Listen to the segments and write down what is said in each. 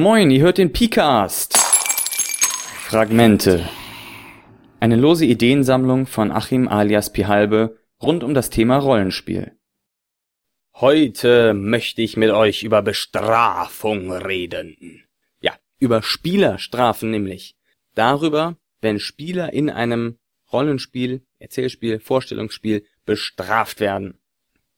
Moin, ihr hört den Picast. Fragmente. Eine lose Ideensammlung von Achim alias Pihalbe rund um das Thema Rollenspiel. Heute möchte ich mit euch über Bestrafung reden. Ja, über Spielerstrafen nämlich. Darüber, wenn Spieler in einem Rollenspiel, Erzählspiel, Vorstellungsspiel bestraft werden.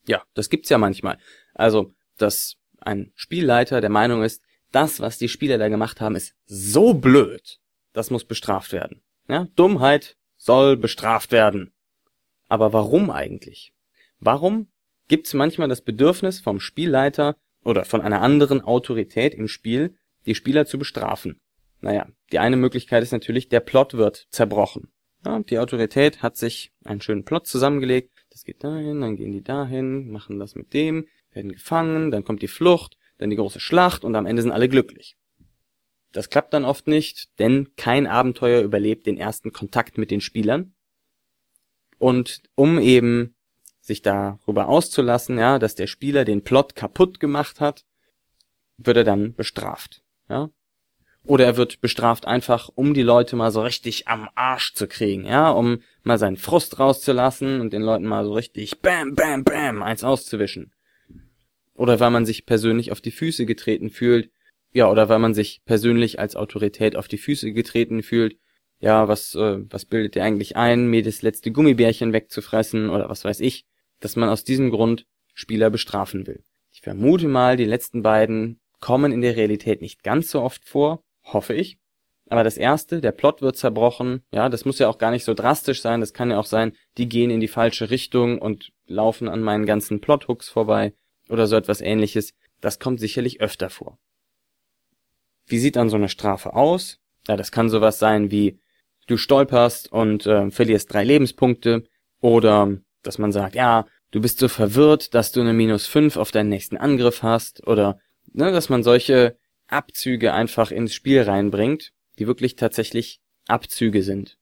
Ja, das gibt's ja manchmal. Also, dass ein Spielleiter der Meinung ist, das, was die Spieler da gemacht haben, ist so blöd. Das muss bestraft werden. Ja, Dummheit soll bestraft werden. Aber warum eigentlich? Warum gibt es manchmal das Bedürfnis vom Spielleiter oder von einer anderen Autorität im Spiel, die Spieler zu bestrafen? Naja, die eine Möglichkeit ist natürlich, der Plot wird zerbrochen. Ja, die Autorität hat sich einen schönen Plot zusammengelegt. Das geht dahin, dann gehen die dahin, machen das mit dem, werden gefangen, dann kommt die Flucht, dann die große Schlacht und am Ende sind alle glücklich. Das klappt dann oft nicht, denn kein Abenteuer überlebt den ersten Kontakt mit den Spielern. Und um eben sich darüber auszulassen, ja, dass der Spieler den Plot kaputt gemacht hat, wird er dann bestraft, ja. Oder er wird bestraft einfach, um die Leute mal so richtig am Arsch zu kriegen, ja, um mal seinen Frust rauszulassen und den Leuten mal so richtig bam, bam, bam eins auszuwischen. Oder weil man sich persönlich auf die Füße getreten fühlt. Ja, oder weil man sich persönlich als Autorität auf die Füße getreten fühlt. Ja, was, äh, was bildet ihr eigentlich ein, mir das letzte Gummibärchen wegzufressen oder was weiß ich, dass man aus diesem Grund Spieler bestrafen will. Ich vermute mal, die letzten beiden kommen in der Realität nicht ganz so oft vor, hoffe ich. Aber das erste, der Plot wird zerbrochen, ja, das muss ja auch gar nicht so drastisch sein, das kann ja auch sein, die gehen in die falsche Richtung und laufen an meinen ganzen Plothooks vorbei oder so etwas ähnliches, das kommt sicherlich öfter vor. Wie sieht dann so eine Strafe aus? Ja, das kann sowas sein wie du stolperst und äh, verlierst drei Lebenspunkte oder dass man sagt, ja, du bist so verwirrt, dass du eine minus fünf auf deinen nächsten Angriff hast oder ne, dass man solche Abzüge einfach ins Spiel reinbringt, die wirklich tatsächlich Abzüge sind.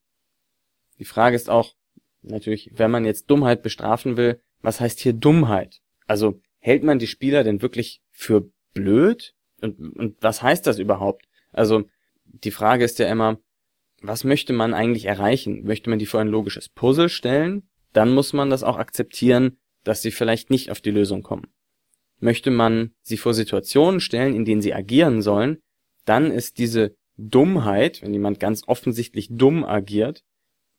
Die Frage ist auch natürlich, wenn man jetzt Dummheit bestrafen will, was heißt hier Dummheit? Also hält man die Spieler denn wirklich für blöd? Und, und was heißt das überhaupt? Also die Frage ist ja immer, was möchte man eigentlich erreichen? Möchte man die vor ein logisches Puzzle stellen? Dann muss man das auch akzeptieren, dass sie vielleicht nicht auf die Lösung kommen. Möchte man sie vor Situationen stellen, in denen sie agieren sollen, dann ist diese Dummheit, wenn jemand ganz offensichtlich dumm agiert,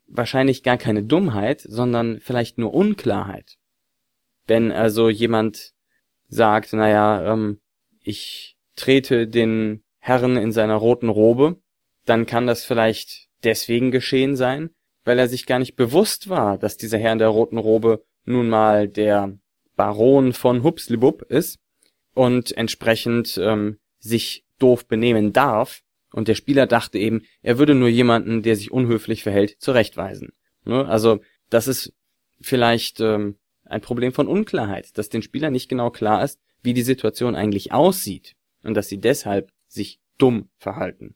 wahrscheinlich gar keine Dummheit, sondern vielleicht nur Unklarheit. Wenn also jemand sagt, naja, ähm, ich trete den Herrn in seiner roten Robe, dann kann das vielleicht deswegen geschehen sein, weil er sich gar nicht bewusst war, dass dieser Herr in der roten Robe nun mal der Baron von Hupslibub ist und entsprechend ähm, sich doof benehmen darf. Und der Spieler dachte eben, er würde nur jemanden, der sich unhöflich verhält, zurechtweisen. Ne? Also das ist vielleicht ähm, ein Problem von Unklarheit, dass den Spielern nicht genau klar ist, wie die Situation eigentlich aussieht und dass sie deshalb sich dumm verhalten.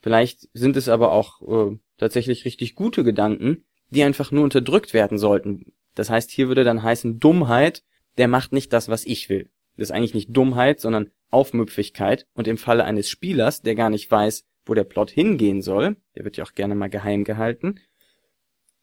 Vielleicht sind es aber auch äh, tatsächlich richtig gute Gedanken, die einfach nur unterdrückt werden sollten. Das heißt, hier würde dann heißen Dummheit, der macht nicht das, was ich will. Das ist eigentlich nicht Dummheit, sondern Aufmüpfigkeit und im Falle eines Spielers, der gar nicht weiß, wo der Plot hingehen soll, der wird ja auch gerne mal geheim gehalten,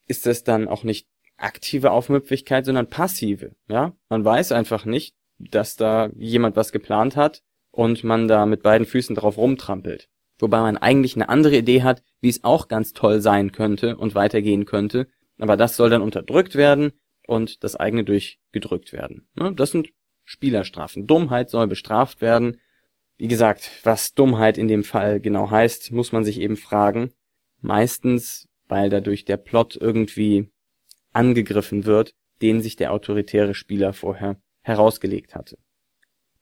ist das dann auch nicht aktive Aufmüpfigkeit, sondern passive. Ja, man weiß einfach nicht, dass da jemand was geplant hat und man da mit beiden Füßen drauf rumtrampelt. Wobei man eigentlich eine andere Idee hat, wie es auch ganz toll sein könnte und weitergehen könnte, aber das soll dann unterdrückt werden und das eigene durchgedrückt werden. Ne, das sind Spielerstrafen. Dummheit soll bestraft werden. Wie gesagt, was Dummheit in dem Fall genau heißt, muss man sich eben fragen. Meistens, weil dadurch der Plot irgendwie angegriffen wird, den sich der autoritäre Spieler vorher herausgelegt hatte.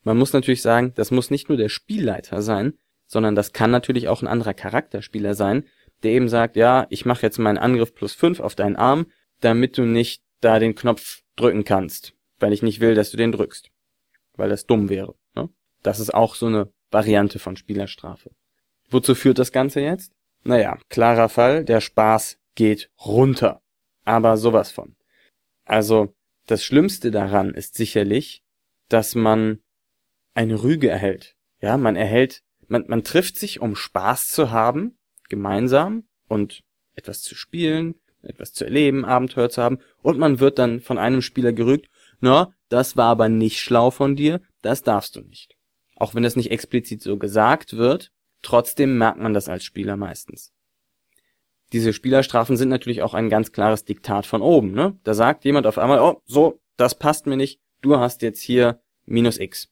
Man muss natürlich sagen, das muss nicht nur der Spielleiter sein, sondern das kann natürlich auch ein anderer Charakterspieler sein, der eben sagt, ja, ich mache jetzt meinen Angriff plus fünf auf deinen Arm, damit du nicht da den Knopf drücken kannst, weil ich nicht will, dass du den drückst, weil das dumm wäre. Ne? Das ist auch so eine Variante von Spielerstrafe. Wozu führt das Ganze jetzt? Naja, klarer Fall, der Spaß geht runter aber sowas von. Also das Schlimmste daran ist sicherlich, dass man eine Rüge erhält. Ja, man erhält, man, man trifft sich, um Spaß zu haben, gemeinsam und etwas zu spielen, etwas zu erleben, Abenteuer zu haben und man wird dann von einem Spieler gerügt, na, das war aber nicht schlau von dir, das darfst du nicht. Auch wenn das nicht explizit so gesagt wird, trotzdem merkt man das als Spieler meistens. Diese Spielerstrafen sind natürlich auch ein ganz klares Diktat von oben, ne? Da sagt jemand auf einmal, oh, so, das passt mir nicht, du hast jetzt hier minus x.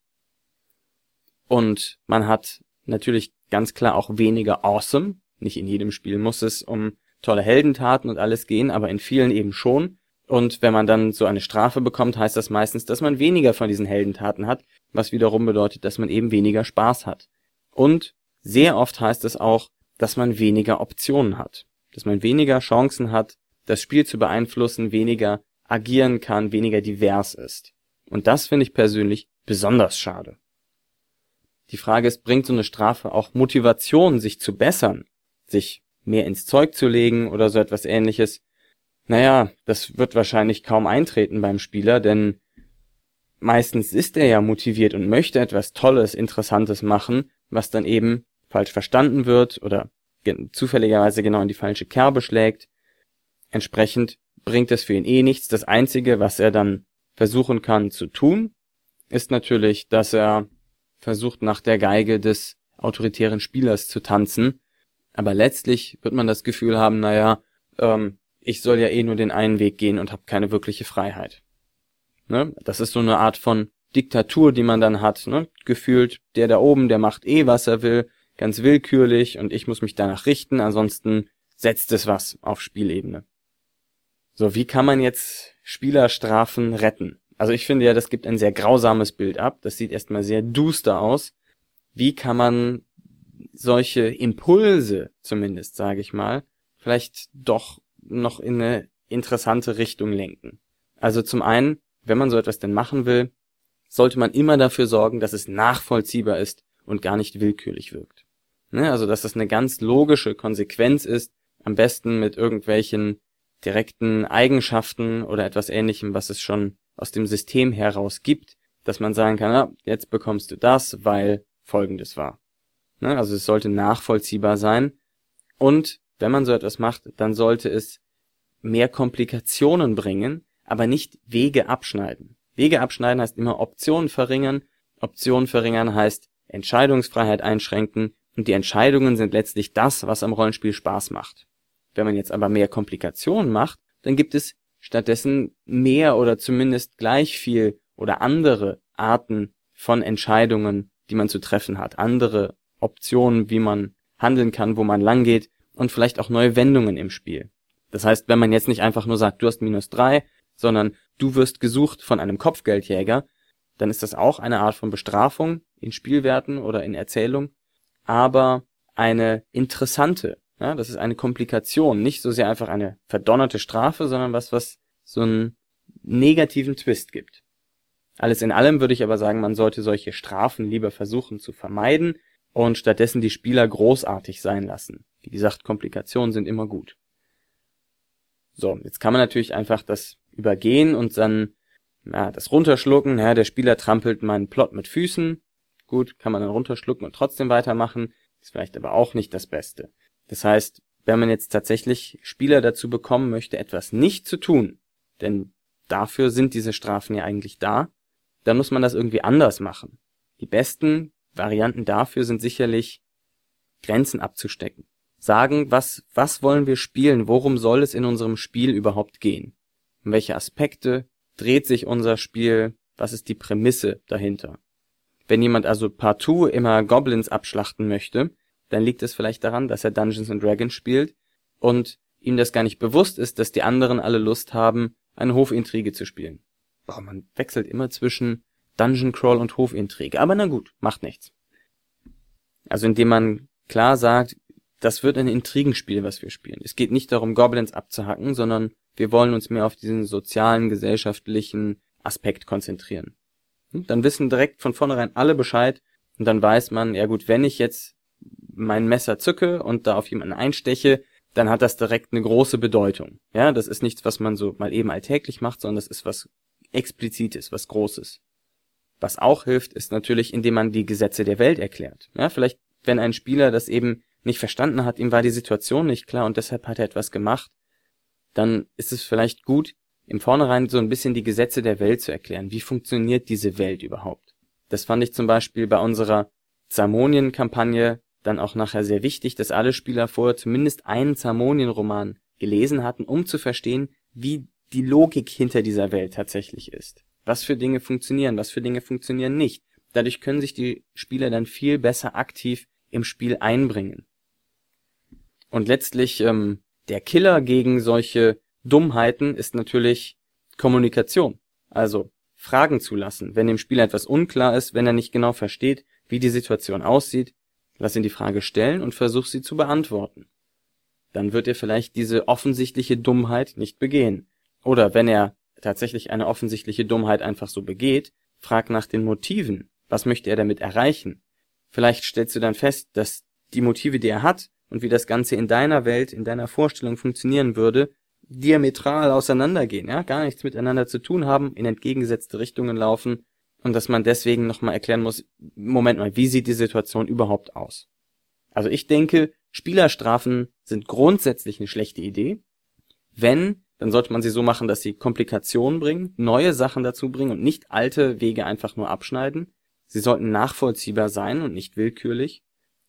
Und man hat natürlich ganz klar auch weniger awesome. Nicht in jedem Spiel muss es um tolle Heldentaten und alles gehen, aber in vielen eben schon. Und wenn man dann so eine Strafe bekommt, heißt das meistens, dass man weniger von diesen Heldentaten hat, was wiederum bedeutet, dass man eben weniger Spaß hat. Und sehr oft heißt es auch, dass man weniger Optionen hat, dass man weniger Chancen hat, das Spiel zu beeinflussen, weniger agieren kann, weniger divers ist. Und das finde ich persönlich besonders schade. Die Frage ist, bringt so eine Strafe auch Motivation, sich zu bessern, sich mehr ins Zeug zu legen oder so etwas ähnliches? Naja, das wird wahrscheinlich kaum eintreten beim Spieler, denn meistens ist er ja motiviert und möchte etwas Tolles, Interessantes machen, was dann eben falsch verstanden wird oder zufälligerweise genau in die falsche Kerbe schlägt. Entsprechend bringt es für ihn eh nichts. Das Einzige, was er dann versuchen kann zu tun, ist natürlich, dass er versucht nach der Geige des autoritären Spielers zu tanzen. Aber letztlich wird man das Gefühl haben, naja, ähm, ich soll ja eh nur den einen Weg gehen und habe keine wirkliche Freiheit. Ne? Das ist so eine Art von Diktatur, die man dann hat. Ne? Gefühlt, der da oben, der macht eh, was er will, ganz willkürlich und ich muss mich danach richten, ansonsten setzt es was auf Spielebene. So, wie kann man jetzt Spielerstrafen retten? Also ich finde ja, das gibt ein sehr grausames Bild ab. Das sieht erstmal sehr duster aus. Wie kann man solche Impulse, zumindest sage ich mal, vielleicht doch noch in eine interessante Richtung lenken? Also zum einen, wenn man so etwas denn machen will, sollte man immer dafür sorgen, dass es nachvollziehbar ist und gar nicht willkürlich wirkt. Ne? Also dass das eine ganz logische Konsequenz ist, am besten mit irgendwelchen direkten Eigenschaften oder etwas ähnlichem, was es schon aus dem System heraus gibt, dass man sagen kann, ja, jetzt bekommst du das, weil folgendes war. Ne? Also es sollte nachvollziehbar sein. Und wenn man so etwas macht, dann sollte es mehr Komplikationen bringen, aber nicht Wege abschneiden. Wege abschneiden heißt immer Optionen verringern. Optionen verringern heißt Entscheidungsfreiheit einschränken. Und die Entscheidungen sind letztlich das, was am Rollenspiel Spaß macht. Wenn man jetzt aber mehr Komplikationen macht, dann gibt es stattdessen mehr oder zumindest gleich viel oder andere Arten von Entscheidungen, die man zu treffen hat, andere Optionen, wie man handeln kann, wo man langgeht und vielleicht auch neue Wendungen im Spiel. Das heißt, wenn man jetzt nicht einfach nur sagt, du hast minus drei, sondern du wirst gesucht von einem Kopfgeldjäger, dann ist das auch eine Art von Bestrafung in Spielwerten oder in Erzählung, aber eine interessante, ja, das ist eine Komplikation, nicht so sehr einfach eine verdonnerte Strafe, sondern was, was so einen negativen Twist gibt. Alles in allem würde ich aber sagen, man sollte solche Strafen lieber versuchen zu vermeiden und stattdessen die Spieler großartig sein lassen. Wie gesagt, Komplikationen sind immer gut. So, jetzt kann man natürlich einfach das übergehen und dann ja, das runterschlucken. Ja, der Spieler trampelt meinen Plot mit Füßen. Gut, kann man dann runterschlucken und trotzdem weitermachen. Ist vielleicht aber auch nicht das Beste. Das heißt, wenn man jetzt tatsächlich Spieler dazu bekommen möchte, etwas nicht zu tun, denn dafür sind diese Strafen ja eigentlich da, dann muss man das irgendwie anders machen. Die besten Varianten dafür sind sicherlich Grenzen abzustecken. Sagen, was, was wollen wir spielen? Worum soll es in unserem Spiel überhaupt gehen? Um welche Aspekte dreht sich unser Spiel? Was ist die Prämisse dahinter? Wenn jemand also partout immer Goblins abschlachten möchte, dann liegt es vielleicht daran, dass er Dungeons and Dragons spielt und ihm das gar nicht bewusst ist, dass die anderen alle Lust haben, eine Hofintrige zu spielen. Boah, man wechselt immer zwischen Dungeon Crawl und Hofintrige. Aber na gut, macht nichts. Also indem man klar sagt, das wird ein Intrigenspiel, was wir spielen. Es geht nicht darum, Goblins abzuhacken, sondern wir wollen uns mehr auf diesen sozialen, gesellschaftlichen Aspekt konzentrieren. Hm, dann wissen direkt von vornherein alle Bescheid und dann weiß man, ja gut, wenn ich jetzt mein Messer zücke und da auf jemanden einsteche, dann hat das direkt eine große Bedeutung. Ja, das ist nichts, was man so mal eben alltäglich macht, sondern das ist was explizites, was Großes. Was auch hilft, ist natürlich, indem man die Gesetze der Welt erklärt. Ja, vielleicht wenn ein Spieler das eben nicht verstanden hat, ihm war die Situation nicht klar und deshalb hat er etwas gemacht, dann ist es vielleicht gut, im Vornherein so ein bisschen die Gesetze der Welt zu erklären. Wie funktioniert diese Welt überhaupt? Das fand ich zum Beispiel bei unserer Zamonien-Kampagne dann auch nachher sehr wichtig, dass alle Spieler vorher zumindest einen Zamonien-Roman gelesen hatten, um zu verstehen, wie die Logik hinter dieser Welt tatsächlich ist. Was für Dinge funktionieren, was für Dinge funktionieren nicht. Dadurch können sich die Spieler dann viel besser aktiv im Spiel einbringen. Und letztlich ähm, der Killer gegen solche Dummheiten ist natürlich Kommunikation. Also Fragen zulassen. Wenn dem Spieler etwas unklar ist, wenn er nicht genau versteht, wie die Situation aussieht, lass ihn die Frage stellen und versuch sie zu beantworten. Dann wird er vielleicht diese offensichtliche Dummheit nicht begehen. Oder wenn er tatsächlich eine offensichtliche Dummheit einfach so begeht, frag nach den Motiven. Was möchte er damit erreichen? Vielleicht stellst du dann fest, dass die Motive, die er hat und wie das Ganze in deiner Welt, in deiner Vorstellung funktionieren würde, diametral auseinandergehen, ja, gar nichts miteinander zu tun haben, in entgegengesetzte Richtungen laufen und dass man deswegen nochmal erklären muss, Moment mal, wie sieht die Situation überhaupt aus? Also ich denke, Spielerstrafen sind grundsätzlich eine schlechte Idee. Wenn, dann sollte man sie so machen, dass sie Komplikationen bringen, neue Sachen dazu bringen und nicht alte Wege einfach nur abschneiden. Sie sollten nachvollziehbar sein und nicht willkürlich.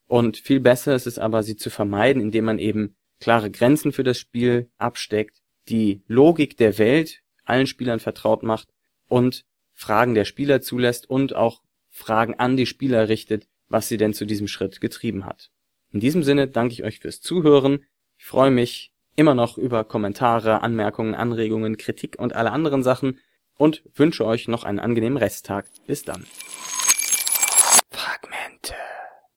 Und viel besser ist es aber, sie zu vermeiden, indem man eben klare Grenzen für das Spiel absteckt, die Logik der Welt allen Spielern vertraut macht und Fragen der Spieler zulässt und auch Fragen an die Spieler richtet, was sie denn zu diesem Schritt getrieben hat. In diesem Sinne danke ich euch fürs Zuhören. Ich freue mich immer noch über Kommentare, Anmerkungen, Anregungen, Kritik und alle anderen Sachen und wünsche euch noch einen angenehmen Resttag. Bis dann.